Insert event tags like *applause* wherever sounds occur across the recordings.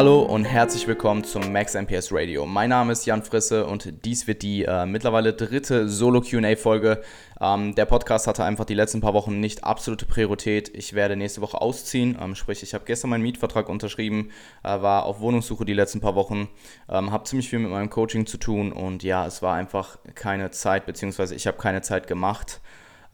Hallo und herzlich willkommen zum Max MPS Radio. Mein Name ist Jan Frisse und dies wird die äh, mittlerweile dritte Solo QA-Folge. Ähm, der Podcast hatte einfach die letzten paar Wochen nicht absolute Priorität. Ich werde nächste Woche ausziehen, ähm, sprich, ich habe gestern meinen Mietvertrag unterschrieben, äh, war auf Wohnungssuche die letzten paar Wochen, ähm, habe ziemlich viel mit meinem Coaching zu tun und ja, es war einfach keine Zeit, beziehungsweise ich habe keine Zeit gemacht.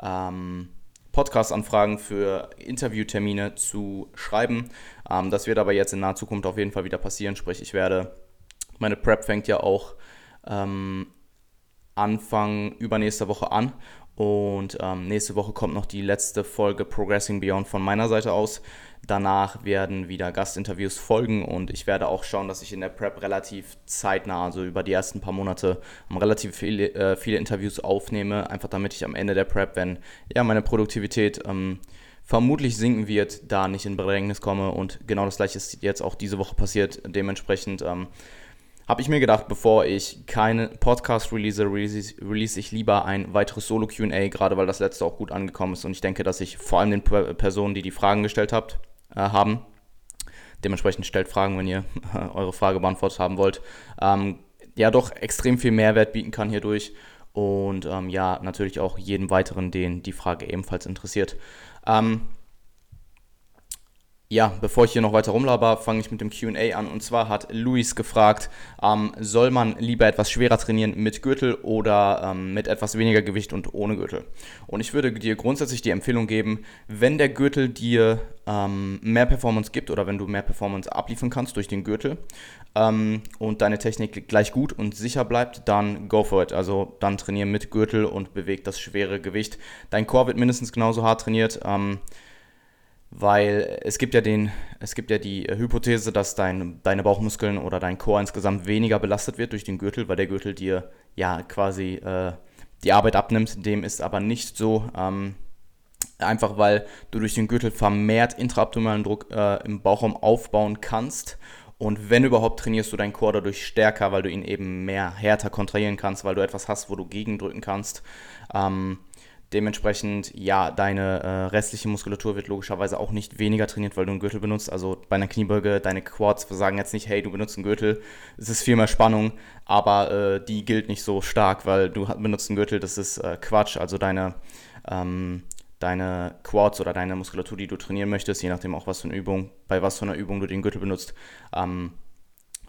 Ähm, Podcast-Anfragen für Interviewtermine zu schreiben. Ähm, das wird aber jetzt in naher Zukunft auf jeden Fall wieder passieren. Sprich, ich werde, meine Prep fängt ja auch ähm, Anfang übernächster Woche an und ähm, nächste Woche kommt noch die letzte Folge Progressing Beyond von meiner Seite aus. Danach werden wieder Gastinterviews folgen und ich werde auch schauen, dass ich in der Prep relativ zeitnah, also über die ersten paar Monate, relativ viele, äh, viele Interviews aufnehme. Einfach damit ich am Ende der Prep, wenn ja meine Produktivität ähm, vermutlich sinken wird, da nicht in Bedrängnis komme. Und genau das gleiche ist jetzt auch diese Woche passiert. Dementsprechend ähm, habe ich mir gedacht, bevor ich keinen Podcast release, release, ich lieber ein weiteres Solo QA, gerade weil das letzte auch gut angekommen ist. Und ich denke, dass ich vor allem den Personen, die die Fragen gestellt habt, äh, haben, dementsprechend stellt Fragen, wenn ihr *laughs* eure Frage beantwortet haben wollt, ähm, ja doch extrem viel Mehrwert bieten kann hierdurch. Und ähm, ja, natürlich auch jedem weiteren, den die Frage ebenfalls interessiert. Ähm, ja, bevor ich hier noch weiter rumlaber, fange ich mit dem QA an. Und zwar hat Luis gefragt, ähm, soll man lieber etwas schwerer trainieren mit Gürtel oder ähm, mit etwas weniger Gewicht und ohne Gürtel? Und ich würde dir grundsätzlich die Empfehlung geben, wenn der Gürtel dir ähm, mehr Performance gibt oder wenn du mehr Performance abliefern kannst durch den Gürtel ähm, und deine Technik gleich gut und sicher bleibt, dann go for it. Also dann trainiere mit Gürtel und beweg das schwere Gewicht. Dein Core wird mindestens genauso hart trainiert. Ähm, weil es gibt ja den, es gibt ja die Hypothese, dass dein, deine Bauchmuskeln oder dein Chor insgesamt weniger belastet wird durch den Gürtel, weil der Gürtel dir ja quasi äh, die Arbeit abnimmt. Dem ist aber nicht so. Ähm, einfach weil du durch den Gürtel vermehrt intraabdominalen Druck äh, im Bauchraum aufbauen kannst. Und wenn überhaupt, trainierst du deinen Chor dadurch stärker, weil du ihn eben mehr härter kontrahieren kannst, weil du etwas hast, wo du gegendrücken kannst. Ähm, Dementsprechend, ja, deine äh, restliche Muskulatur wird logischerweise auch nicht weniger trainiert, weil du einen Gürtel benutzt. Also bei einer Kniebeuge, deine Quads sagen jetzt nicht, hey, du benutzt einen Gürtel. Es ist viel mehr Spannung, aber äh, die gilt nicht so stark, weil du benutzt einen Gürtel, das ist äh, Quatsch. Also deine, ähm, deine Quads oder deine Muskulatur, die du trainieren möchtest, je nachdem auch was für eine Übung, bei was für einer Übung du den Gürtel benutzt, ähm,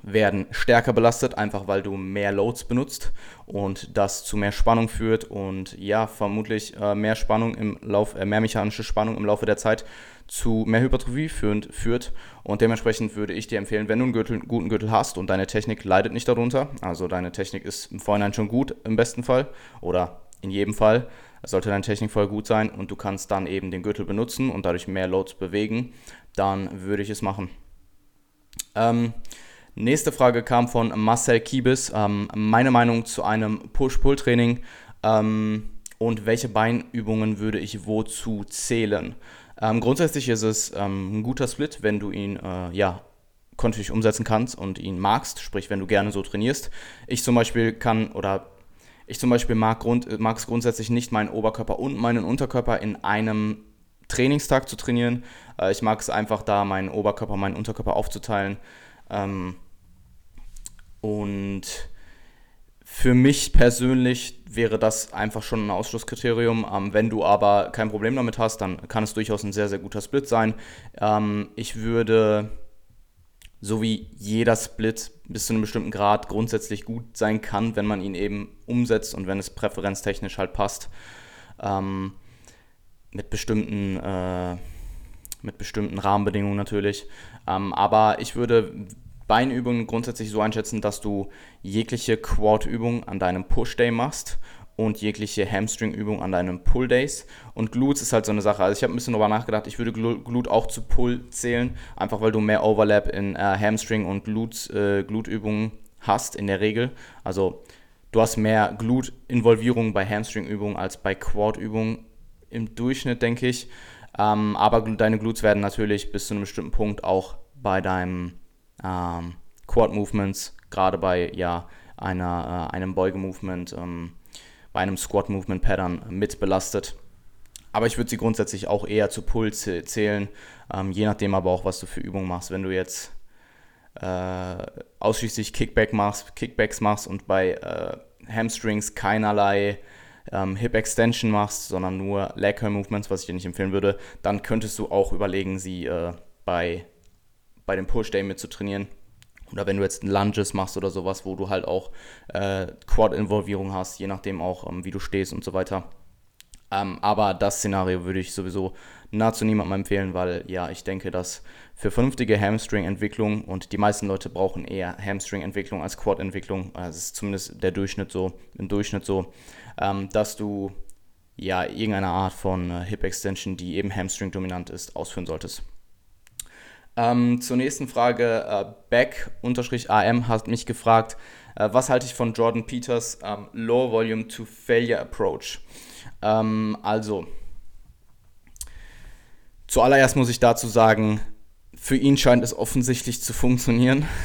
werden stärker belastet, einfach weil du mehr Loads benutzt und das zu mehr Spannung führt und ja, vermutlich äh, mehr Spannung im Lauf, äh, mehr mechanische Spannung im Laufe der Zeit zu mehr Hypertrophie führend, führt. Und dementsprechend würde ich dir empfehlen, wenn du einen, Gürtel, einen guten Gürtel hast und deine Technik leidet nicht darunter, also deine Technik ist im Vorhinein schon gut im besten Fall oder in jedem Fall, sollte deine Technik voll gut sein und du kannst dann eben den Gürtel benutzen und dadurch mehr Loads bewegen, dann würde ich es machen. Ähm, Nächste Frage kam von Marcel Kiebis. Ähm, meine Meinung zu einem Push-Pull-Training ähm, und welche Beinübungen würde ich wozu zählen? Ähm, grundsätzlich ist es ähm, ein guter Split, wenn du ihn äh, ja, kontinuierlich umsetzen kannst und ihn magst, sprich, wenn du gerne so trainierst. Ich zum Beispiel kann oder ich zum Beispiel mag, grund, mag es grundsätzlich nicht, meinen Oberkörper und meinen Unterkörper in einem Trainingstag zu trainieren. Äh, ich mag es einfach da, meinen Oberkörper, meinen Unterkörper aufzuteilen. Ähm, und für mich persönlich wäre das einfach schon ein Ausschlusskriterium. Ähm, wenn du aber kein Problem damit hast, dann kann es durchaus ein sehr, sehr guter Split sein. Ähm, ich würde, so wie jeder Split bis zu einem bestimmten Grad grundsätzlich gut sein kann, wenn man ihn eben umsetzt und wenn es präferenztechnisch halt passt, ähm, mit bestimmten... Äh, mit bestimmten Rahmenbedingungen natürlich. Ähm, aber ich würde Beinübungen grundsätzlich so einschätzen, dass du jegliche Quad-Übung an deinem Push-Day machst und jegliche Hamstring-Übung an deinem Pull-Days. Und Glutes ist halt so eine Sache. Also ich habe ein bisschen darüber nachgedacht, ich würde Glute auch zu Pull zählen, einfach weil du mehr Overlap in äh, Hamstring und äh, Glute-Übungen hast in der Regel. Also du hast mehr Glute-Involvierung bei Hamstring-Übungen als bei Quad-Übungen im Durchschnitt, denke ich. Ähm, aber deine Glutes werden natürlich bis zu einem bestimmten Punkt auch bei deinem ähm, Quad-Movements, gerade bei ja, einer, äh, einem Beugemovement, ähm, bei einem Squat-Movement-Pattern mit belastet. Aber ich würde sie grundsätzlich auch eher zu Pull zählen, ähm, je nachdem aber auch, was du für Übungen machst. Wenn du jetzt äh, ausschließlich Kickback machst, Kickbacks machst und bei äh, Hamstrings keinerlei ähm, Hip Extension machst, sondern nur Leg Movements, was ich dir nicht empfehlen würde, dann könntest du auch überlegen, sie äh, bei, bei dem Push Day mit zu trainieren. Oder wenn du jetzt Lunges machst oder sowas, wo du halt auch äh, Quad-Involvierung hast, je nachdem auch, ähm, wie du stehst und so weiter. Ähm, aber das Szenario würde ich sowieso nahezu niemandem empfehlen, weil ja, ich denke, dass für vernünftige Hamstring-Entwicklung und die meisten Leute brauchen eher Hamstring-Entwicklung als Quad-Entwicklung, also das ist zumindest der Durchschnitt so, im Durchschnitt so, ähm, dass du ja irgendeine Art von äh, Hip Extension, die eben Hamstring-dominant ist, ausführen solltest. Ähm, zur nächsten Frage, äh, Beck-AM hat mich gefragt, äh, was halte ich von Jordan Peters ähm, Low Volume to Failure Approach? Ähm, also, zuallererst muss ich dazu sagen, für ihn scheint es offensichtlich zu funktionieren. *laughs*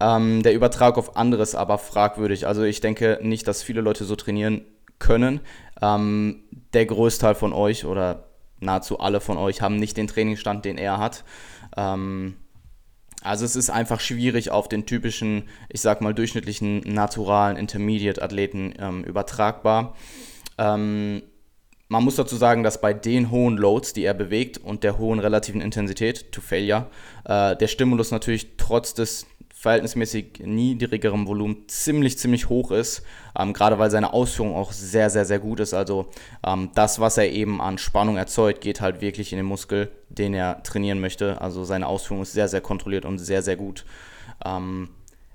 Ähm, der Übertrag auf anderes aber fragwürdig. Also ich denke nicht, dass viele Leute so trainieren können. Ähm, der Größteil von euch oder nahezu alle von euch haben nicht den Trainingsstand, den er hat. Ähm, also es ist einfach schwierig auf den typischen, ich sag mal, durchschnittlichen, naturalen Intermediate-Athleten ähm, übertragbar. Ähm, man muss dazu sagen, dass bei den hohen Loads, die er bewegt und der hohen relativen Intensität, to failure, äh, der Stimulus natürlich trotz des verhältnismäßig niedrigerem Volumen ziemlich, ziemlich hoch ist, ähm, gerade weil seine Ausführung auch sehr, sehr, sehr gut ist. Also ähm, das, was er eben an Spannung erzeugt, geht halt wirklich in den Muskel, den er trainieren möchte. Also seine Ausführung ist sehr, sehr kontrolliert und sehr, sehr gut. Ähm,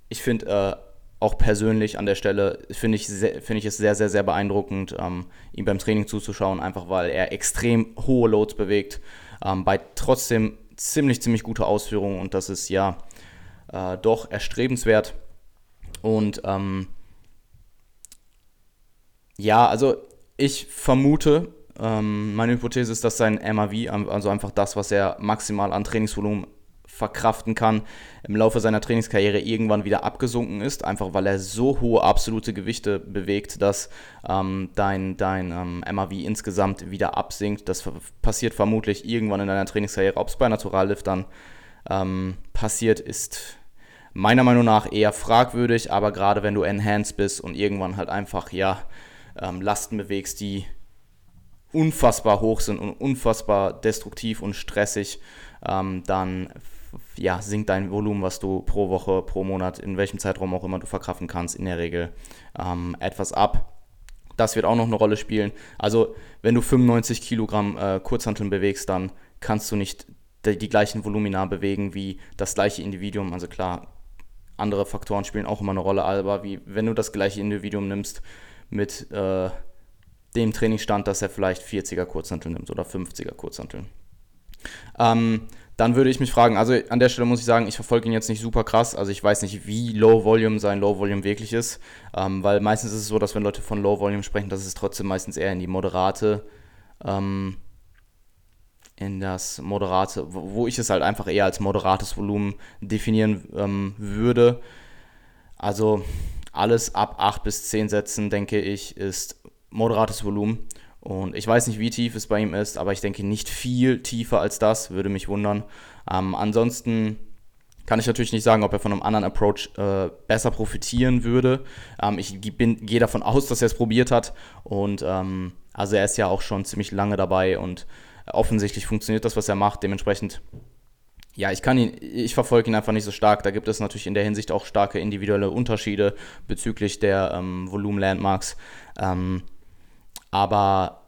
ich finde äh, auch persönlich an der Stelle, finde ich, find ich es sehr, sehr, sehr beeindruckend, ähm, ihm beim Training zuzuschauen, einfach weil er extrem hohe Loads bewegt, ähm, bei trotzdem ziemlich, ziemlich gute Ausführungen und das ist ja äh, doch erstrebenswert. Und ähm, ja, also ich vermute, ähm, meine Hypothese ist, dass sein MAV, also einfach das, was er maximal an Trainingsvolumen verkraften kann, im Laufe seiner Trainingskarriere irgendwann wieder abgesunken ist, einfach weil er so hohe absolute Gewichte bewegt, dass ähm, dein, dein ähm, MAV insgesamt wieder absinkt. Das passiert vermutlich irgendwann in deiner Trainingskarriere. Ob es bei Naturalliftern ähm, passiert, ist meiner Meinung nach eher fragwürdig, aber gerade wenn du enhanced bist und irgendwann halt einfach, ja, ähm, Lasten bewegst, die unfassbar hoch sind und unfassbar destruktiv und stressig, ähm, dann ja, sinkt dein Volumen, was du pro Woche, pro Monat, in welchem Zeitraum auch immer du verkraften kannst, in der Regel ähm, etwas ab. Das wird auch noch eine Rolle spielen. Also, wenn du 95 Kilogramm äh, Kurzhanteln bewegst, dann kannst du nicht die, die gleichen Volumina bewegen wie das gleiche Individuum. Also klar, andere Faktoren spielen auch immer eine Rolle, aber wie wenn du das gleiche Individuum nimmst mit äh, dem Trainingsstand, dass er vielleicht 40er Kurzhantel nimmt oder 50er Kurzhantel. Ähm, dann würde ich mich fragen, also an der Stelle muss ich sagen, ich verfolge ihn jetzt nicht super krass, also ich weiß nicht, wie Low Volume sein Low Volume wirklich ist, ähm, weil meistens ist es so, dass wenn Leute von Low Volume sprechen, dass es trotzdem meistens eher in die moderate ähm, in das moderate, wo ich es halt einfach eher als moderates Volumen definieren ähm, würde. Also alles ab 8 bis 10 Sätzen, denke ich, ist moderates Volumen. Und ich weiß nicht, wie tief es bei ihm ist, aber ich denke nicht viel tiefer als das, würde mich wundern. Ähm, ansonsten kann ich natürlich nicht sagen, ob er von einem anderen Approach äh, besser profitieren würde. Ähm, ich gehe davon aus, dass er es probiert hat. Und ähm, also er ist ja auch schon ziemlich lange dabei und offensichtlich funktioniert das, was er macht. Dementsprechend, ja, ich kann ihn, ich verfolge ihn einfach nicht so stark. Da gibt es natürlich in der Hinsicht auch starke individuelle Unterschiede bezüglich der ähm, Volumen-Landmarks. Ähm, aber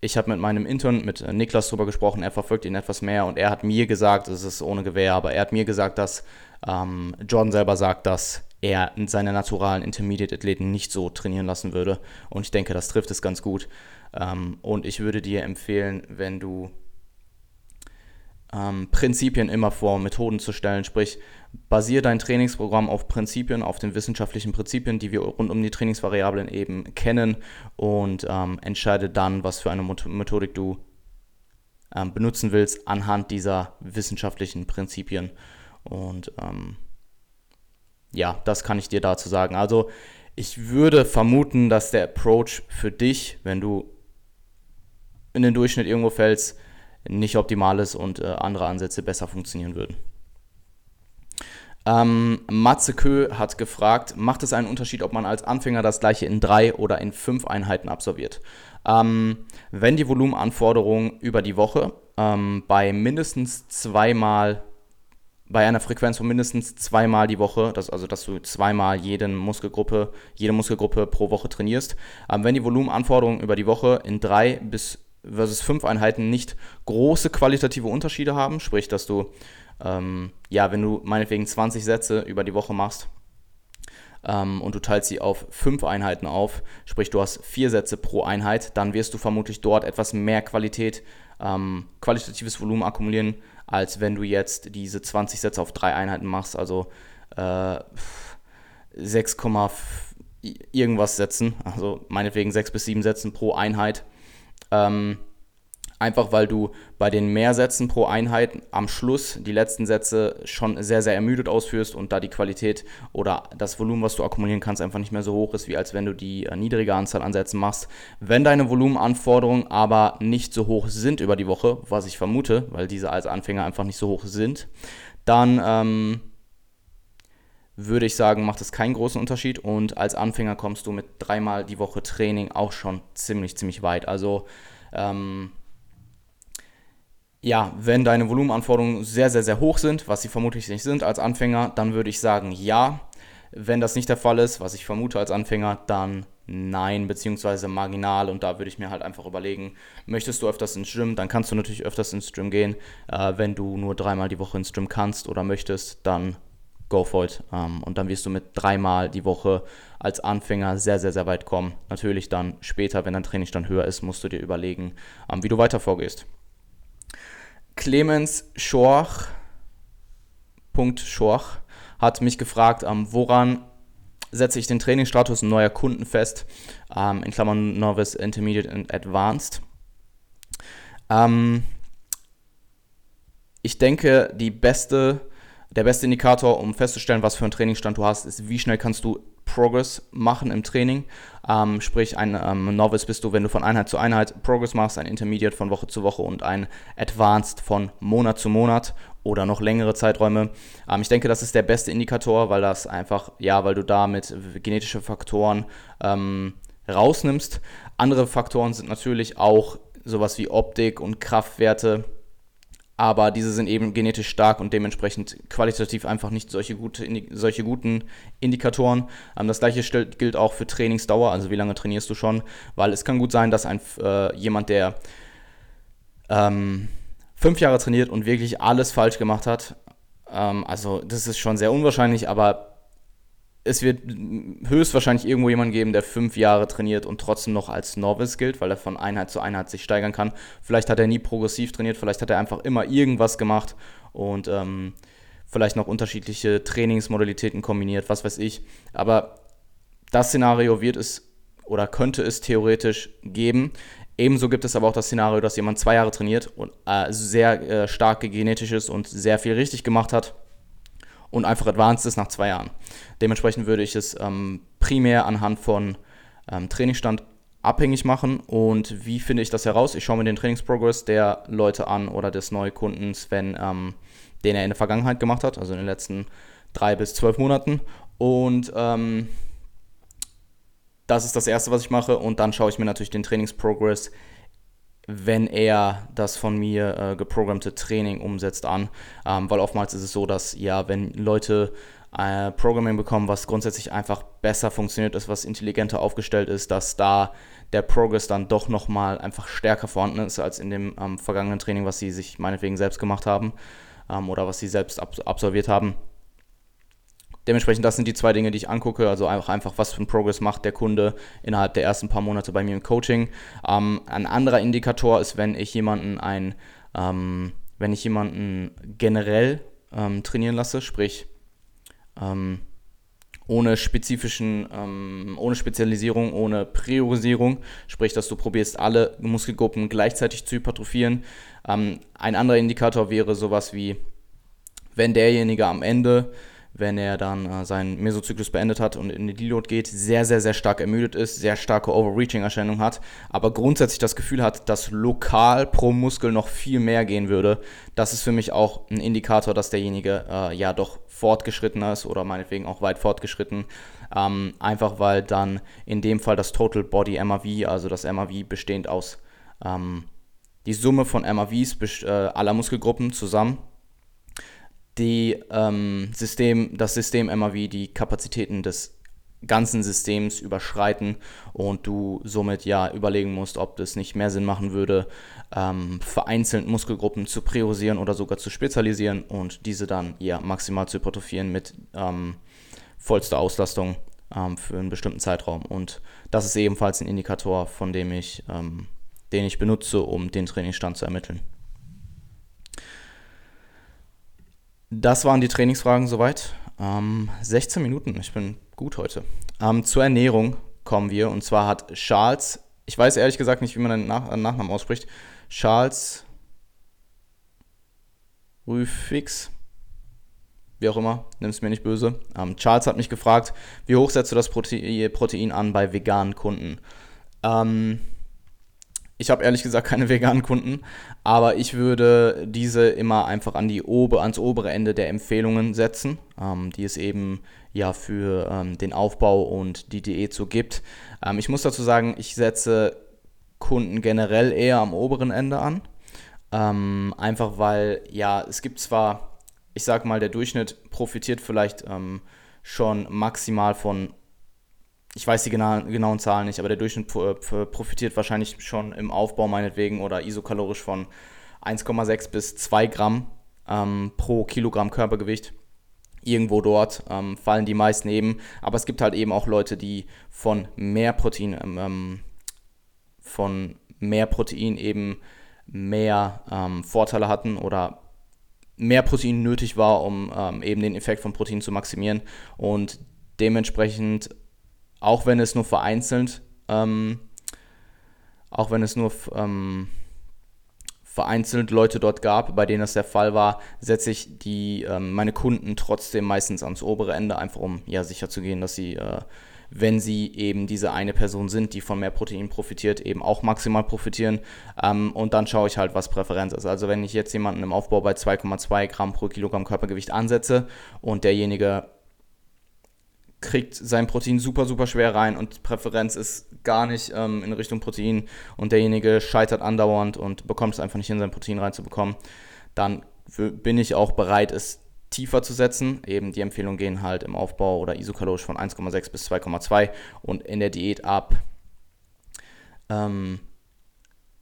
ich habe mit meinem Intern, mit Niklas darüber gesprochen, er verfolgt ihn etwas mehr und er hat mir gesagt, es ist ohne Gewehr, aber er hat mir gesagt, dass ähm, Jordan selber sagt, dass er seine naturalen Intermediate-Athleten nicht so trainieren lassen würde. Und ich denke, das trifft es ganz gut. Ähm, und ich würde dir empfehlen, wenn du ähm, Prinzipien immer vor Methoden zu stellen, sprich, basiere dein Trainingsprogramm auf Prinzipien, auf den wissenschaftlichen Prinzipien, die wir rund um die Trainingsvariablen eben kennen und ähm, entscheide dann, was für eine Methodik du ähm, benutzen willst anhand dieser wissenschaftlichen Prinzipien. Und ähm, ja, das kann ich dir dazu sagen. Also ich würde vermuten, dass der Approach für dich, wenn du in den Durchschnitt irgendwo fällst, nicht optimal ist und äh, andere Ansätze besser funktionieren würden. Ähm, Matze Kö hat gefragt, macht es einen Unterschied, ob man als Anfänger das gleiche in drei oder in fünf Einheiten absolviert? Ähm, wenn die Volumenanforderungen über die Woche ähm, bei mindestens zweimal, bei einer Frequenz von mindestens zweimal die Woche, das, also dass du zweimal jeden Muskelgruppe, jede Muskelgruppe pro Woche trainierst, ähm, wenn die Volumenanforderungen über die Woche in drei bis versus fünf Einheiten nicht große qualitative Unterschiede haben, sprich, dass du ähm, ja, wenn du meinetwegen 20 Sätze über die Woche machst ähm, und du teilst sie auf fünf Einheiten auf, sprich du hast vier Sätze pro Einheit, dann wirst du vermutlich dort etwas mehr Qualität, ähm, qualitatives Volumen akkumulieren, als wenn du jetzt diese 20 Sätze auf drei Einheiten machst, also äh, 6, irgendwas Sätzen, also meinetwegen 6 bis 7 Sätzen pro Einheit. Ähm, Einfach weil du bei den Mehrsätzen pro Einheit am Schluss die letzten Sätze schon sehr, sehr ermüdet ausführst und da die Qualität oder das Volumen, was du akkumulieren kannst, einfach nicht mehr so hoch ist, wie als wenn du die äh, niedrige Anzahl an Sätzen machst. Wenn deine Volumenanforderungen aber nicht so hoch sind über die Woche, was ich vermute, weil diese als Anfänger einfach nicht so hoch sind, dann ähm, würde ich sagen, macht es keinen großen Unterschied und als Anfänger kommst du mit dreimal die Woche Training auch schon ziemlich, ziemlich weit. Also ähm, ja, wenn deine Volumenanforderungen sehr, sehr, sehr hoch sind, was sie vermutlich nicht sind als Anfänger, dann würde ich sagen ja. Wenn das nicht der Fall ist, was ich vermute als Anfänger, dann nein, beziehungsweise marginal. Und da würde ich mir halt einfach überlegen, möchtest du öfters ins Gym, dann kannst du natürlich öfters ins Gym gehen. Äh, wenn du nur dreimal die Woche ins Gym kannst oder möchtest, dann go for it. Ähm, und dann wirst du mit dreimal die Woche als Anfänger sehr, sehr, sehr weit kommen. Natürlich dann später, wenn dein Trainingsstand höher ist, musst du dir überlegen, ähm, wie du weiter vorgehst. Clemens Schorch, Punkt Schorch, hat mich gefragt, ähm, woran setze ich den Trainingsstatus neuer Kunden fest, in Klammern Novice, Intermediate und Advanced. Ich denke, die beste, der beste Indikator, um festzustellen, was für einen Trainingsstand du hast, ist, wie schnell kannst du Progress machen im Training. Ähm, sprich, ein ähm, Novice bist du, wenn du von Einheit zu Einheit Progress machst, ein Intermediate von Woche zu Woche und ein Advanced von Monat zu Monat oder noch längere Zeiträume. Ähm, ich denke, das ist der beste Indikator, weil das einfach, ja, weil du da mit genetischen Faktoren ähm, rausnimmst. Andere Faktoren sind natürlich auch sowas wie Optik und Kraftwerte aber diese sind eben genetisch stark und dementsprechend qualitativ einfach nicht solche, gute, solche guten Indikatoren. Ähm, das gleiche gilt auch für Trainingsdauer, also wie lange trainierst du schon, weil es kann gut sein, dass ein, äh, jemand, der ähm, fünf Jahre trainiert und wirklich alles falsch gemacht hat, ähm, also das ist schon sehr unwahrscheinlich, aber es wird höchstwahrscheinlich irgendwo jemanden geben, der fünf Jahre trainiert und trotzdem noch als Novice gilt, weil er von Einheit zu Einheit sich steigern kann. Vielleicht hat er nie progressiv trainiert, vielleicht hat er einfach immer irgendwas gemacht und ähm, vielleicht noch unterschiedliche Trainingsmodalitäten kombiniert, was weiß ich. Aber das Szenario wird es oder könnte es theoretisch geben. Ebenso gibt es aber auch das Szenario, dass jemand zwei Jahre trainiert und äh, sehr äh, stark genetisch ist und sehr viel richtig gemacht hat und einfach advanced ist nach zwei Jahren. Dementsprechend würde ich es ähm, primär anhand von ähm, Trainingsstand abhängig machen. Und wie finde ich das heraus? Ich schaue mir den Trainingsprogress der Leute an oder des Neukundens, wenn, ähm, den er in der Vergangenheit gemacht hat, also in den letzten drei bis zwölf Monaten. Und ähm, das ist das Erste, was ich mache. Und dann schaue ich mir natürlich den Trainingsprogress wenn er das von mir äh, geprogrammte Training umsetzt an. Ähm, weil oftmals ist es so, dass ja, wenn Leute äh, Programming bekommen, was grundsätzlich einfach besser funktioniert ist, was intelligenter aufgestellt ist, dass da der Progress dann doch nochmal einfach stärker vorhanden ist als in dem ähm, vergangenen Training, was sie sich meinetwegen selbst gemacht haben ähm, oder was sie selbst ab absolviert haben. Dementsprechend, das sind die zwei Dinge, die ich angucke. Also einfach, einfach was für ein Progress macht der Kunde innerhalb der ersten paar Monate bei mir im Coaching. Ähm, ein anderer Indikator ist, wenn ich jemanden ein, ähm, wenn ich jemanden generell ähm, trainieren lasse, sprich ähm, ohne spezifischen, ähm, ohne Spezialisierung, ohne Priorisierung, sprich, dass du probierst, alle Muskelgruppen gleichzeitig zu hypertrophieren. Ähm, ein anderer Indikator wäre sowas wie, wenn derjenige am Ende wenn er dann äh, seinen Mesozyklus beendet hat und in die Deload geht, sehr, sehr, sehr stark ermüdet ist, sehr starke Overreaching-Erscheinung hat, aber grundsätzlich das Gefühl hat, dass lokal pro Muskel noch viel mehr gehen würde. Das ist für mich auch ein Indikator, dass derjenige äh, ja doch fortgeschritten ist oder meinetwegen auch weit fortgeschritten. Ähm, einfach weil dann in dem Fall das Total Body MAV, also das MAV bestehend aus ähm, die Summe von MAVs äh, aller Muskelgruppen zusammen die, ähm, System, das System MAV die Kapazitäten des ganzen Systems überschreiten und du somit ja überlegen musst, ob das nicht mehr Sinn machen würde, ähm, vereinzelt Muskelgruppen zu priorisieren oder sogar zu spezialisieren und diese dann ja maximal zu hypertrophieren mit ähm, vollster Auslastung ähm, für einen bestimmten Zeitraum. Und das ist ebenfalls ein Indikator, von dem ich, ähm, den ich benutze, um den Trainingsstand zu ermitteln. Das waren die Trainingsfragen soweit. Ähm, 16 Minuten, ich bin gut heute. Ähm, zur Ernährung kommen wir. Und zwar hat Charles, ich weiß ehrlich gesagt nicht, wie man den Nach Nachnamen ausspricht, Charles Rüfix, wie auch immer, nimm es mir nicht böse. Ähm, Charles hat mich gefragt, wie hoch setzt du das Prote Protein an bei veganen Kunden? Ähm, ich habe ehrlich gesagt keine *laughs* veganen Kunden, aber ich würde diese immer einfach an die Obe, ans obere Ende der Empfehlungen setzen, ähm, die es eben ja für ähm, den Aufbau und die Diät so gibt. Ähm, ich muss dazu sagen, ich setze Kunden generell eher am oberen Ende an. Ähm, einfach weil, ja, es gibt zwar, ich sag mal, der Durchschnitt profitiert vielleicht ähm, schon maximal von ich weiß die genauen Zahlen nicht, aber der Durchschnitt äh, profitiert wahrscheinlich schon im Aufbau meinetwegen oder isokalorisch von 1,6 bis 2 Gramm ähm, pro Kilogramm Körpergewicht. Irgendwo dort ähm, fallen die meisten eben, aber es gibt halt eben auch Leute, die von mehr Protein, ähm, ähm von mehr Protein eben mehr ähm, Vorteile hatten oder mehr Protein nötig war, um ähm, eben den Effekt von Protein zu maximieren und dementsprechend auch wenn es nur vereinzelt, ähm, auch wenn es nur ähm, vereinzelt Leute dort gab, bei denen das der Fall war, setze ich die, ähm, meine Kunden trotzdem meistens ans obere Ende, einfach um ja sicher zu gehen, dass sie, äh, wenn sie eben diese eine Person sind, die von mehr Protein profitiert, eben auch maximal profitieren. Ähm, und dann schaue ich halt, was Präferenz ist. Also wenn ich jetzt jemanden im Aufbau bei 2,2 Gramm pro Kilogramm Körpergewicht ansetze und derjenige kriegt sein Protein super, super schwer rein und Präferenz ist gar nicht ähm, in Richtung Protein und derjenige scheitert andauernd und bekommt es einfach nicht hin, sein Protein reinzubekommen, dann bin ich auch bereit, es tiefer zu setzen. Eben die Empfehlungen gehen halt im Aufbau oder isokalorisch von 1,6 bis 2,2 und in der Diät ab. Ähm,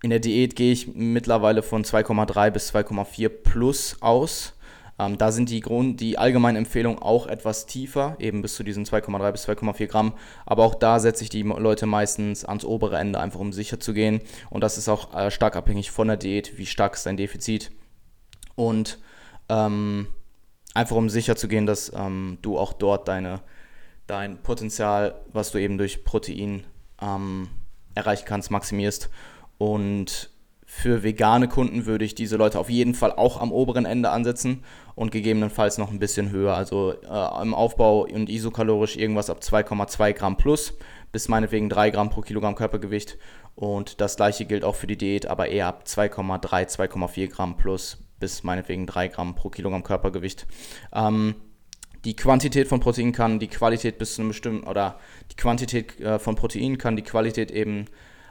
in der Diät gehe ich mittlerweile von 2,3 bis 2,4 plus aus. Ähm, da sind die, Grund, die allgemeinen Empfehlungen auch etwas tiefer, eben bis zu diesen 2,3 bis 2,4 Gramm. Aber auch da setze ich die Leute meistens ans obere Ende, einfach um sicher zu gehen. Und das ist auch äh, stark abhängig von der Diät, wie stark ist dein Defizit. Und ähm, einfach um sicher zu gehen, dass ähm, du auch dort deine, dein Potenzial, was du eben durch Protein ähm, erreichen kannst, maximierst. Und für vegane Kunden würde ich diese Leute auf jeden Fall auch am oberen Ende ansetzen und gegebenenfalls noch ein bisschen höher. Also äh, im Aufbau und isokalorisch irgendwas ab 2,2 Gramm plus bis meinetwegen 3 Gramm pro Kilogramm Körpergewicht. Und das gleiche gilt auch für die Diät, aber eher ab 2,3, 2,4 Gramm plus bis meinetwegen 3 Gramm pro Kilogramm Körpergewicht. Ähm, die Quantität von Protein kann die Qualität bis zu einem bestimmten, oder die Quantität äh, von Protein kann die Qualität eben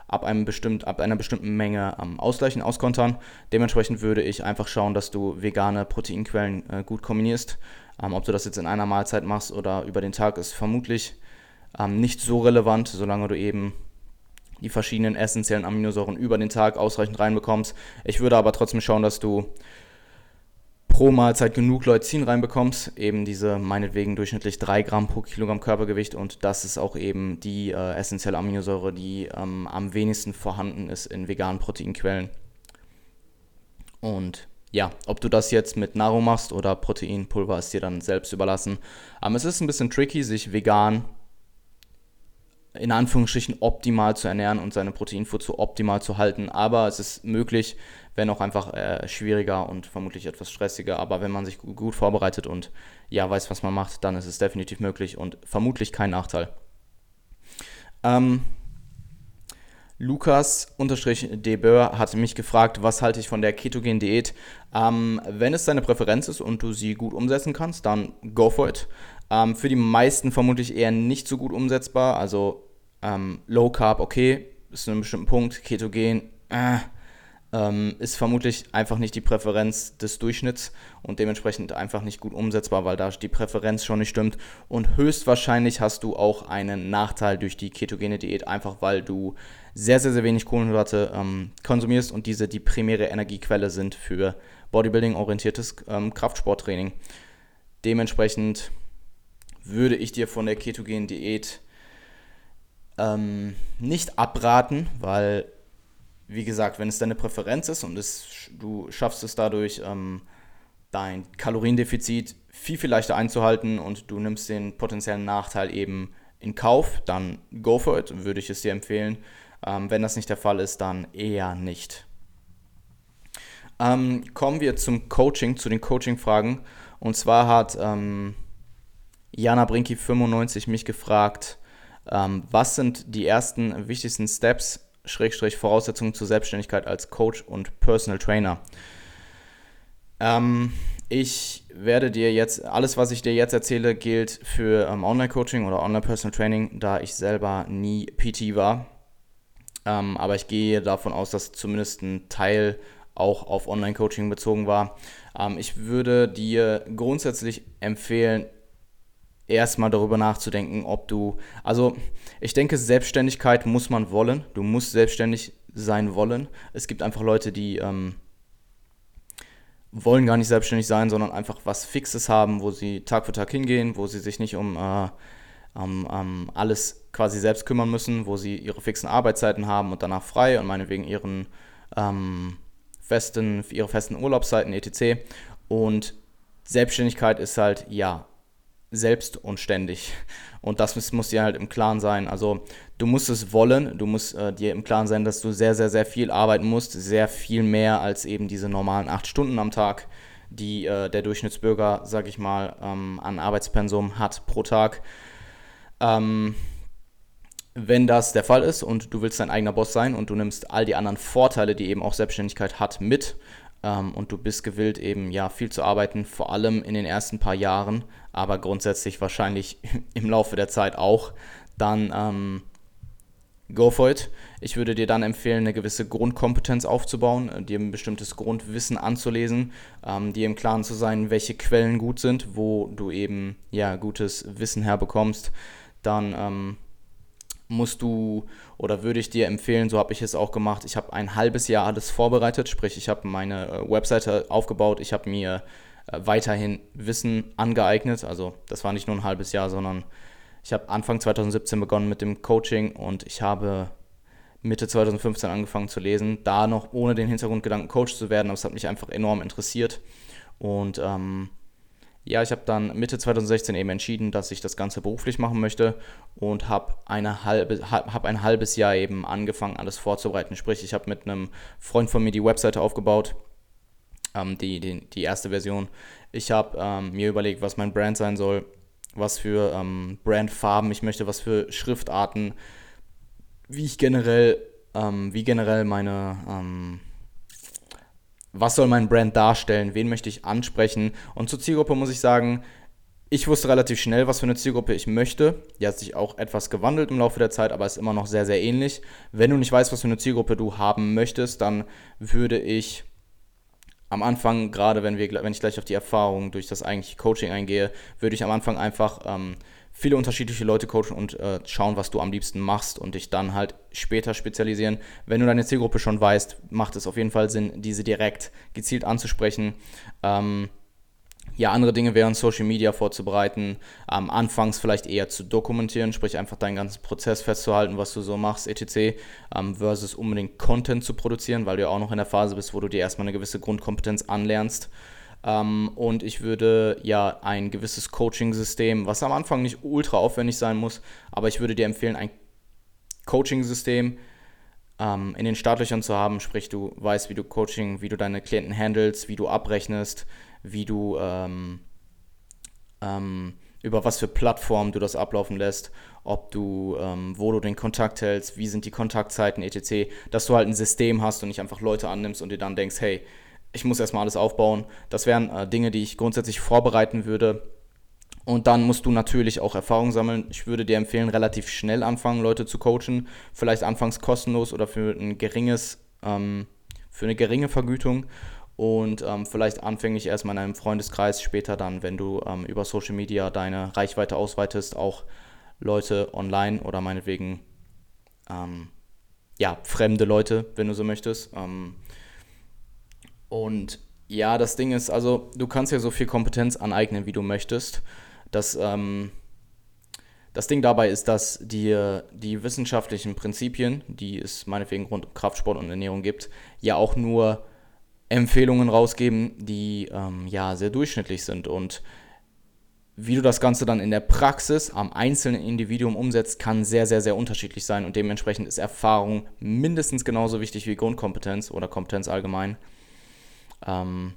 ab, einem bestimmt, ab einer bestimmten Menge ähm, ausgleichen, auskontern. Dementsprechend würde ich einfach schauen, dass du vegane Proteinquellen äh, gut kombinierst. Ähm, ob du das jetzt in einer Mahlzeit machst oder über den Tag, ist vermutlich ähm, nicht so relevant, solange du eben die verschiedenen essentiellen Aminosäuren über den Tag ausreichend reinbekommst. Ich würde aber trotzdem schauen, dass du pro Mahlzeit genug Leucin reinbekommst, eben diese meinetwegen durchschnittlich 3 Gramm pro Kilogramm Körpergewicht und das ist auch eben die äh, essentielle Aminosäure, die ähm, am wenigsten vorhanden ist in veganen Proteinquellen. Und ja, ob du das jetzt mit Nahrung machst oder Proteinpulver ist dir dann selbst überlassen. Aber es ist ein bisschen tricky, sich vegan in Anführungsstrichen optimal zu ernähren und seine Proteinfuhr zu optimal zu halten. Aber es ist möglich, wenn auch einfach äh, schwieriger und vermutlich etwas stressiger. Aber wenn man sich gut vorbereitet und ja weiß, was man macht, dann ist es definitiv möglich und vermutlich kein Nachteil. Ähm, Lukas-Debeur hat mich gefragt, was halte ich von der ketogenen Diät. Ähm, wenn es deine Präferenz ist und du sie gut umsetzen kannst, dann go for it. Ähm, für die meisten vermutlich eher nicht so gut umsetzbar. Also ähm, Low Carb, okay, bis zu einem bestimmten Punkt. Ketogen, äh, ähm, ist vermutlich einfach nicht die Präferenz des Durchschnitts und dementsprechend einfach nicht gut umsetzbar, weil da die Präferenz schon nicht stimmt. Und höchstwahrscheinlich hast du auch einen Nachteil durch die ketogene Diät, einfach weil du sehr, sehr, sehr wenig Kohlenhydrate ähm, konsumierst und diese die primäre Energiequelle sind für Bodybuilding-orientiertes ähm, Kraftsporttraining. Dementsprechend würde ich dir von der ketogenen Diät ähm, nicht abraten, weil wie gesagt, wenn es deine Präferenz ist und es, du schaffst es dadurch, ähm, dein Kaloriendefizit viel, viel leichter einzuhalten und du nimmst den potenziellen Nachteil eben in Kauf, dann go for it, würde ich es dir empfehlen. Ähm, wenn das nicht der Fall ist, dann eher nicht. Ähm, kommen wir zum Coaching, zu den Coaching-Fragen. Und zwar hat ähm, Jana Brinki95 mich gefragt, ähm, was sind die ersten wichtigsten Steps Schrägstrich Voraussetzungen zur Selbstständigkeit als Coach und Personal Trainer. Ähm, ich werde dir jetzt, alles was ich dir jetzt erzähle, gilt für ähm, Online-Coaching oder Online-Personal Training, da ich selber nie PT war. Ähm, aber ich gehe davon aus, dass zumindest ein Teil auch auf Online-Coaching bezogen war. Ähm, ich würde dir grundsätzlich empfehlen, erstmal darüber nachzudenken, ob du, also ich denke, Selbstständigkeit muss man wollen. Du musst selbstständig sein wollen. Es gibt einfach Leute, die ähm, wollen gar nicht selbstständig sein, sondern einfach was Fixes haben, wo sie Tag für Tag hingehen, wo sie sich nicht um, äh, um, um alles quasi selbst kümmern müssen, wo sie ihre fixen Arbeitszeiten haben und danach frei und meinetwegen ihren ähm, festen, ihre festen Urlaubszeiten etc. Und Selbstständigkeit ist halt, ja, selbst und ständig. Und das muss dir halt im Klaren sein. Also du musst es wollen, du musst äh, dir im Klaren sein, dass du sehr, sehr, sehr viel arbeiten musst, sehr viel mehr als eben diese normalen acht Stunden am Tag, die äh, der Durchschnittsbürger, sag ich mal, ähm, an Arbeitspensum hat pro Tag. Ähm, wenn das der Fall ist und du willst dein eigener Boss sein und du nimmst all die anderen Vorteile, die eben auch Selbstständigkeit hat, mit, ähm, und du bist gewillt, eben ja viel zu arbeiten, vor allem in den ersten paar Jahren, aber grundsätzlich wahrscheinlich *laughs* im Laufe der Zeit auch, dann ähm, go for it. Ich würde dir dann empfehlen, eine gewisse Grundkompetenz aufzubauen, äh, dir ein bestimmtes Grundwissen anzulesen, ähm, dir im Klaren zu sein, welche Quellen gut sind, wo du eben ja gutes Wissen herbekommst. Dann ähm, musst du oder würde ich dir empfehlen, so habe ich es auch gemacht, ich habe ein halbes Jahr alles vorbereitet, sprich ich habe meine äh, Webseite aufgebaut, ich habe mir weiterhin Wissen angeeignet, also das war nicht nur ein halbes Jahr, sondern ich habe Anfang 2017 begonnen mit dem Coaching und ich habe Mitte 2015 angefangen zu lesen, da noch ohne den Hintergrundgedanken Coach zu werden, aber es hat mich einfach enorm interessiert und ähm, ja, ich habe dann Mitte 2016 eben entschieden, dass ich das Ganze beruflich machen möchte und habe halbe, hab ein halbes Jahr eben angefangen, alles vorzubereiten. Sprich, ich habe mit einem Freund von mir die Webseite aufgebaut, ähm, die, die, die erste Version. Ich habe ähm, mir überlegt, was mein Brand sein soll, was für ähm, Brandfarben ich möchte, was für Schriftarten, wie ich generell, ähm, wie generell meine ähm, was soll mein Brand darstellen, wen möchte ich ansprechen. Und zur Zielgruppe muss ich sagen, ich wusste relativ schnell, was für eine Zielgruppe ich möchte. Die hat sich auch etwas gewandelt im Laufe der Zeit, aber ist immer noch sehr, sehr ähnlich. Wenn du nicht weißt, was für eine Zielgruppe du haben möchtest, dann würde ich am Anfang, gerade wenn, wir, wenn ich gleich auf die Erfahrung durch das eigentliche Coaching eingehe, würde ich am Anfang einfach ähm, viele unterschiedliche Leute coachen und äh, schauen, was du am liebsten machst und dich dann halt später spezialisieren. Wenn du deine Zielgruppe schon weißt, macht es auf jeden Fall Sinn, diese direkt gezielt anzusprechen. Ähm, ja, andere Dinge wären Social Media vorzubereiten, ähm, anfangs vielleicht eher zu dokumentieren, sprich einfach deinen ganzen Prozess festzuhalten, was du so machst, etc., ähm, versus unbedingt Content zu produzieren, weil du ja auch noch in der Phase bist, wo du dir erstmal eine gewisse Grundkompetenz anlernst. Ähm, und ich würde ja ein gewisses Coaching-System, was am Anfang nicht ultra aufwendig sein muss, aber ich würde dir empfehlen, ein Coaching-System ähm, in den Startlöchern zu haben, sprich du weißt, wie du Coaching, wie du deine Klienten handelst, wie du abrechnest, wie du ähm, ähm, über was für Plattformen du das ablaufen lässt, ob du, ähm, wo du den Kontakt hältst, wie sind die Kontaktzeiten, etc., dass du halt ein System hast und nicht einfach Leute annimmst und dir dann denkst, hey, ich muss erstmal alles aufbauen. Das wären äh, Dinge, die ich grundsätzlich vorbereiten würde. Und dann musst du natürlich auch Erfahrung sammeln. Ich würde dir empfehlen, relativ schnell anfangen, Leute zu coachen. Vielleicht anfangs kostenlos oder für ein geringes, ähm, für eine geringe Vergütung und ähm, vielleicht anfänglich erstmal in einem Freundeskreis, später dann, wenn du ähm, über Social Media deine Reichweite ausweitest, auch Leute online oder meinetwegen ähm, ja, fremde Leute, wenn du so möchtest. Ähm, und ja, das Ding ist, also du kannst ja so viel Kompetenz aneignen, wie du möchtest. Das, ähm, das Ding dabei ist, dass dir die wissenschaftlichen Prinzipien, die es meinetwegen rund um Kraftsport und Ernährung gibt, ja auch nur Empfehlungen rausgeben, die ähm, ja sehr durchschnittlich sind. Und wie du das Ganze dann in der Praxis am einzelnen Individuum umsetzt, kann sehr, sehr, sehr unterschiedlich sein. Und dementsprechend ist Erfahrung mindestens genauso wichtig wie Grundkompetenz oder Kompetenz allgemein. Ähm,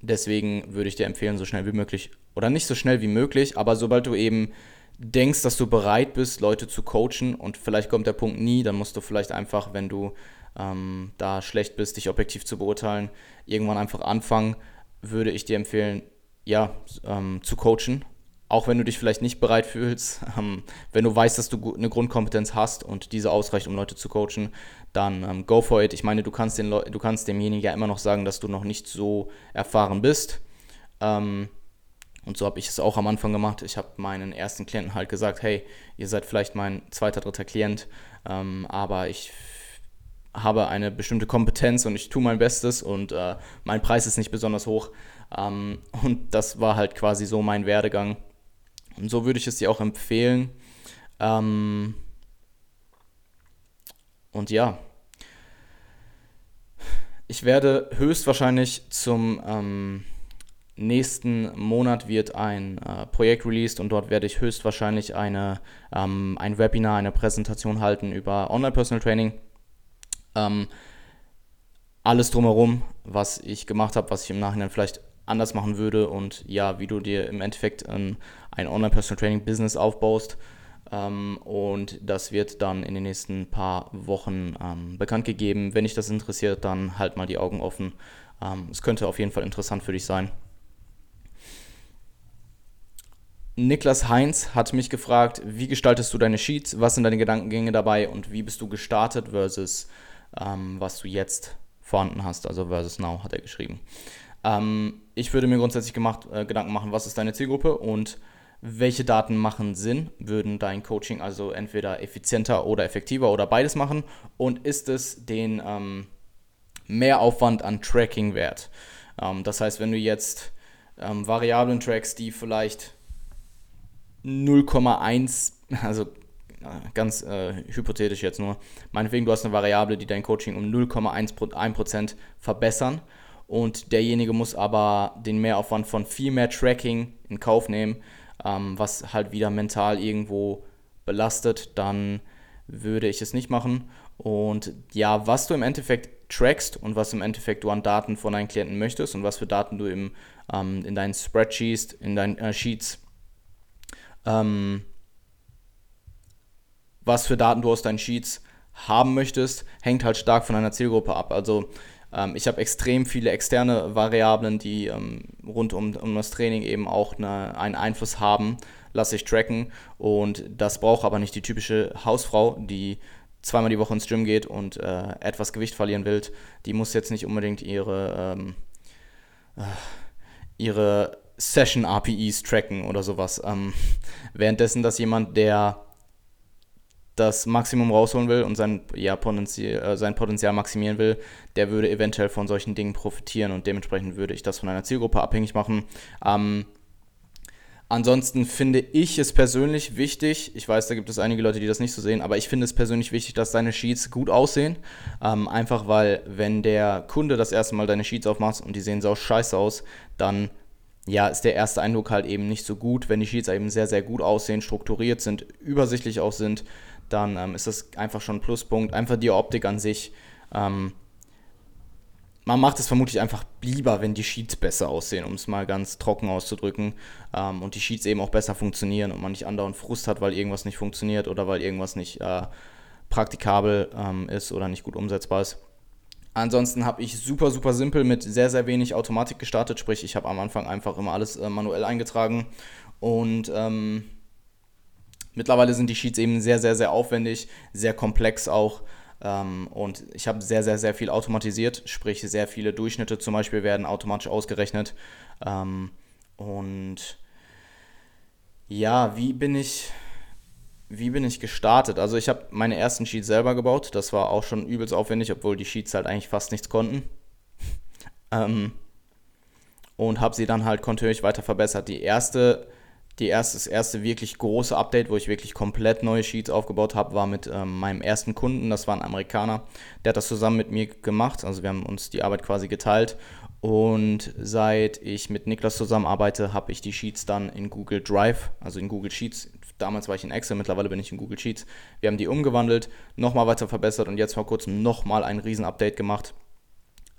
deswegen würde ich dir empfehlen, so schnell wie möglich, oder nicht so schnell wie möglich, aber sobald du eben denkst, dass du bereit bist, Leute zu coachen und vielleicht kommt der Punkt nie, dann musst du vielleicht einfach, wenn du ähm, da schlecht bist, dich objektiv zu beurteilen, irgendwann einfach anfangen, würde ich dir empfehlen, ja, ähm, zu coachen. Auch wenn du dich vielleicht nicht bereit fühlst, *laughs* ähm, wenn du weißt, dass du eine Grundkompetenz hast und diese ausreicht, um Leute zu coachen, dann ähm, go for it. Ich meine, du kannst, den du kannst demjenigen ja immer noch sagen, dass du noch nicht so erfahren bist. Ähm, und so habe ich es auch am Anfang gemacht. Ich habe meinen ersten Klienten halt gesagt, hey, ihr seid vielleicht mein zweiter, dritter Klient, ähm, aber ich habe eine bestimmte Kompetenz und ich tue mein Bestes und äh, mein Preis ist nicht besonders hoch. Ähm, und das war halt quasi so mein Werdegang. Und so würde ich es dir auch empfehlen. Ähm, und ja, ich werde höchstwahrscheinlich zum ähm, nächsten Monat wird ein äh, Projekt released und dort werde ich höchstwahrscheinlich eine, ähm, ein Webinar, eine Präsentation halten über Online Personal Training ähm, alles drumherum, was ich gemacht habe, was ich im Nachhinein vielleicht anders machen würde und ja, wie du dir im Endeffekt ein, ein Online-Personal-Training-Business aufbaust. Ähm, und das wird dann in den nächsten paar Wochen ähm, bekannt gegeben. Wenn dich das interessiert, dann halt mal die Augen offen. Ähm, es könnte auf jeden Fall interessant für dich sein. Niklas Heinz hat mich gefragt, wie gestaltest du deine Sheets, was sind deine Gedankengänge dabei und wie bist du gestartet versus ähm, was du jetzt vorhanden hast, also versus now, hat er geschrieben. Ähm, ich würde mir grundsätzlich gemacht, äh, Gedanken machen, was ist deine Zielgruppe und welche Daten machen Sinn, würden dein Coaching also entweder effizienter oder effektiver oder beides machen und ist es den ähm, Mehraufwand an Tracking wert. Ähm, das heißt, wenn du jetzt ähm, Variablen trackst, die vielleicht 0,1, *laughs* also ganz äh, hypothetisch jetzt nur, meinetwegen, du hast eine Variable, die dein Coaching um 0,1% verbessern. Und derjenige muss aber den Mehraufwand von viel mehr Tracking in Kauf nehmen, ähm, was halt wieder mental irgendwo belastet, dann würde ich es nicht machen. Und ja, was du im Endeffekt trackst und was im Endeffekt du an Daten von deinen Klienten möchtest und was für Daten du im, ähm, in deinen Spreadsheets, in deinen äh, Sheets ähm, was für Daten du aus deinen Sheets haben möchtest, hängt halt stark von deiner Zielgruppe ab. Also ähm, ich habe extrem viele externe Variablen, die ähm, rund um, um das Training eben auch eine, einen Einfluss haben, lasse ich tracken. Und das braucht aber nicht die typische Hausfrau, die zweimal die Woche ins Gym geht und äh, etwas Gewicht verlieren will. Die muss jetzt nicht unbedingt ihre, ähm, äh, ihre Session-APIs tracken oder sowas. Ähm, währenddessen, dass jemand, der das Maximum rausholen will und sein, ja, Potenzial, äh, sein Potenzial maximieren will, der würde eventuell von solchen Dingen profitieren und dementsprechend würde ich das von einer Zielgruppe abhängig machen. Ähm, ansonsten finde ich es persönlich wichtig, ich weiß, da gibt es einige Leute, die das nicht so sehen, aber ich finde es persönlich wichtig, dass deine Sheets gut aussehen. Ähm, einfach weil, wenn der Kunde das erste Mal deine Sheets aufmacht und die sehen sau scheiße aus, dann ja, ist der erste Eindruck halt eben nicht so gut. Wenn die Sheets eben sehr, sehr gut aussehen, strukturiert sind, übersichtlich auch sind, dann ähm, ist das einfach schon ein Pluspunkt. Einfach die Optik an sich. Ähm, man macht es vermutlich einfach lieber, wenn die Sheets besser aussehen, um es mal ganz trocken auszudrücken. Ähm, und die Sheets eben auch besser funktionieren und man nicht andauernd Frust hat, weil irgendwas nicht funktioniert oder weil irgendwas nicht äh, praktikabel ähm, ist oder nicht gut umsetzbar ist. Ansonsten habe ich super, super simpel mit sehr, sehr wenig Automatik gestartet. Sprich, ich habe am Anfang einfach immer alles äh, manuell eingetragen. Und ähm, mittlerweile sind die Sheets eben sehr, sehr, sehr aufwendig, sehr komplex auch. Ähm, und ich habe sehr, sehr, sehr viel automatisiert, sprich sehr viele Durchschnitte zum Beispiel werden automatisch ausgerechnet. Ähm, und ja, wie bin ich, wie bin ich gestartet? Also ich habe meine ersten Sheets selber gebaut. Das war auch schon übelst aufwendig, obwohl die Sheets halt eigentlich fast nichts konnten. *laughs* ähm, und habe sie dann halt kontinuierlich weiter verbessert. Die erste die erste, das erste wirklich große Update, wo ich wirklich komplett neue Sheets aufgebaut habe, war mit ähm, meinem ersten Kunden. Das war ein Amerikaner. Der hat das zusammen mit mir gemacht. Also wir haben uns die Arbeit quasi geteilt. Und seit ich mit Niklas zusammenarbeite, habe ich die Sheets dann in Google Drive, also in Google Sheets. Damals war ich in Excel, mittlerweile bin ich in Google Sheets. Wir haben die umgewandelt, nochmal weiter verbessert und jetzt vor kurzem nochmal ein Riesen-Update gemacht.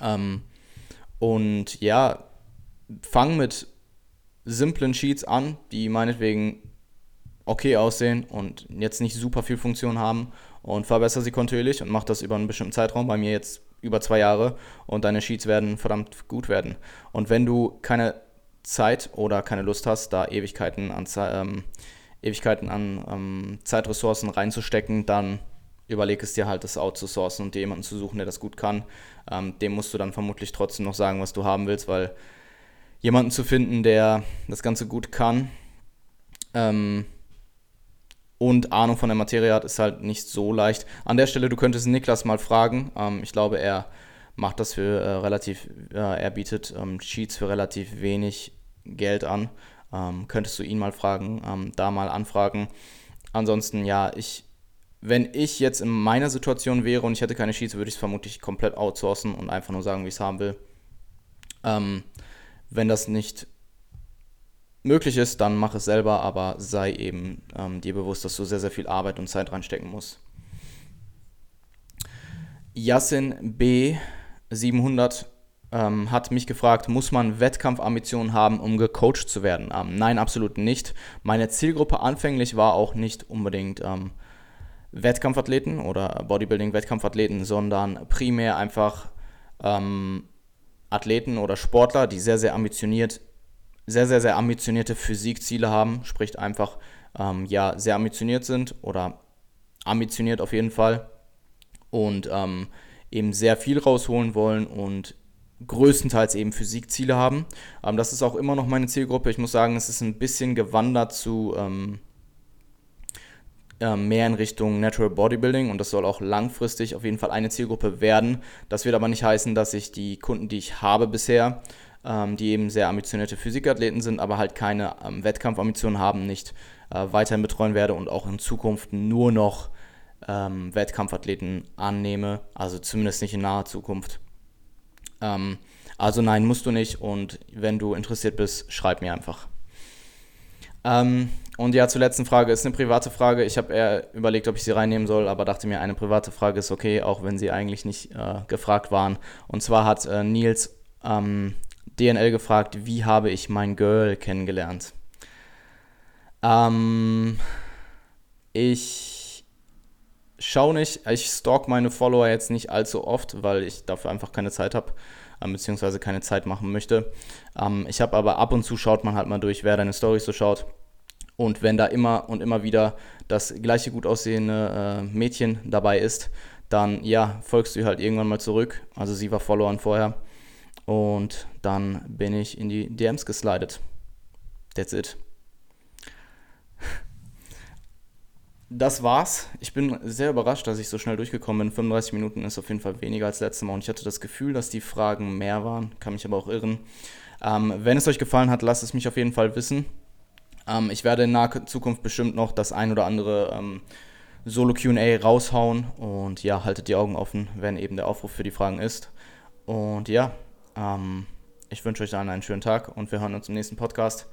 Ähm, und ja, fang mit simplen Sheets an, die meinetwegen okay aussehen und jetzt nicht super viel Funktion haben und verbessere sie kontinuierlich und mache das über einen bestimmten Zeitraum, bei mir jetzt über zwei Jahre und deine Sheets werden verdammt gut werden. Und wenn du keine Zeit oder keine Lust hast, da Ewigkeiten an, ähm, Ewigkeiten an ähm, Zeitressourcen reinzustecken, dann überleg es dir halt, das outzusourcen und dir jemanden zu suchen, der das gut kann. Ähm, dem musst du dann vermutlich trotzdem noch sagen, was du haben willst, weil jemanden zu finden, der das Ganze gut kann ähm, und Ahnung von der Materie hat, ist halt nicht so leicht. An der Stelle, du könntest Niklas mal fragen. Ähm, ich glaube, er macht das für äh, relativ, äh, er bietet ähm, Cheats für relativ wenig Geld an. Ähm, könntest du ihn mal fragen, ähm, da mal anfragen. Ansonsten, ja, ich, wenn ich jetzt in meiner Situation wäre und ich hätte keine Sheets, würde ich es vermutlich komplett outsourcen und einfach nur sagen, wie ich es haben will. Ähm, wenn das nicht möglich ist, dann mach es selber, aber sei eben ähm, dir bewusst, dass du sehr, sehr viel Arbeit und Zeit reinstecken musst. Yassin B 700 ähm, hat mich gefragt, muss man Wettkampfambitionen haben, um gecoacht zu werden? Ähm, nein, absolut nicht. Meine Zielgruppe anfänglich war auch nicht unbedingt ähm, Wettkampfathleten oder Bodybuilding-Wettkampfathleten, sondern primär einfach ähm, Athleten oder Sportler, die sehr, sehr ambitioniert, sehr, sehr, sehr ambitionierte Physikziele haben, sprich einfach ähm, ja, sehr ambitioniert sind oder ambitioniert auf jeden Fall und ähm, eben sehr viel rausholen wollen und größtenteils eben Physikziele haben. Ähm, das ist auch immer noch meine Zielgruppe. Ich muss sagen, es ist ein bisschen gewandert zu ähm, mehr in Richtung Natural Bodybuilding und das soll auch langfristig auf jeden Fall eine Zielgruppe werden. Das wird aber nicht heißen, dass ich die Kunden, die ich habe bisher, ähm, die eben sehr ambitionierte Physikathleten sind, aber halt keine ähm, Wettkampfambitionen haben, nicht äh, weiterhin betreuen werde und auch in Zukunft nur noch ähm, Wettkampfathleten annehme, also zumindest nicht in naher Zukunft. Ähm, also nein, musst du nicht und wenn du interessiert bist, schreib mir einfach. Ähm, und ja, zur letzten Frage ist eine private Frage. Ich habe eher überlegt, ob ich sie reinnehmen soll, aber dachte mir, eine private Frage ist okay, auch wenn sie eigentlich nicht äh, gefragt waren. Und zwar hat äh, Nils ähm, DNL gefragt, wie habe ich mein Girl kennengelernt? Ähm, ich schaue nicht, ich stalk meine Follower jetzt nicht allzu oft, weil ich dafür einfach keine Zeit habe ähm, beziehungsweise keine Zeit machen möchte. Ähm, ich habe aber ab und zu schaut man halt mal durch, wer deine Storys so schaut. Und wenn da immer und immer wieder das gleiche gut aussehende äh, Mädchen dabei ist, dann ja, folgst du halt irgendwann mal zurück. Also sie war Followern vorher. Und dann bin ich in die DMs geslidet. That's it. Das war's. Ich bin sehr überrascht, dass ich so schnell durchgekommen bin. 35 Minuten ist auf jeden Fall weniger als letztes Mal und ich hatte das Gefühl, dass die Fragen mehr waren. Kann mich aber auch irren. Ähm, wenn es euch gefallen hat, lasst es mich auf jeden Fall wissen. Ähm, ich werde in naher Zukunft bestimmt noch das ein oder andere ähm, Solo QA raushauen und ja, haltet die Augen offen, wenn eben der Aufruf für die Fragen ist. Und ja, ähm, ich wünsche euch allen einen schönen Tag und wir hören uns im nächsten Podcast.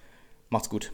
Macht's gut.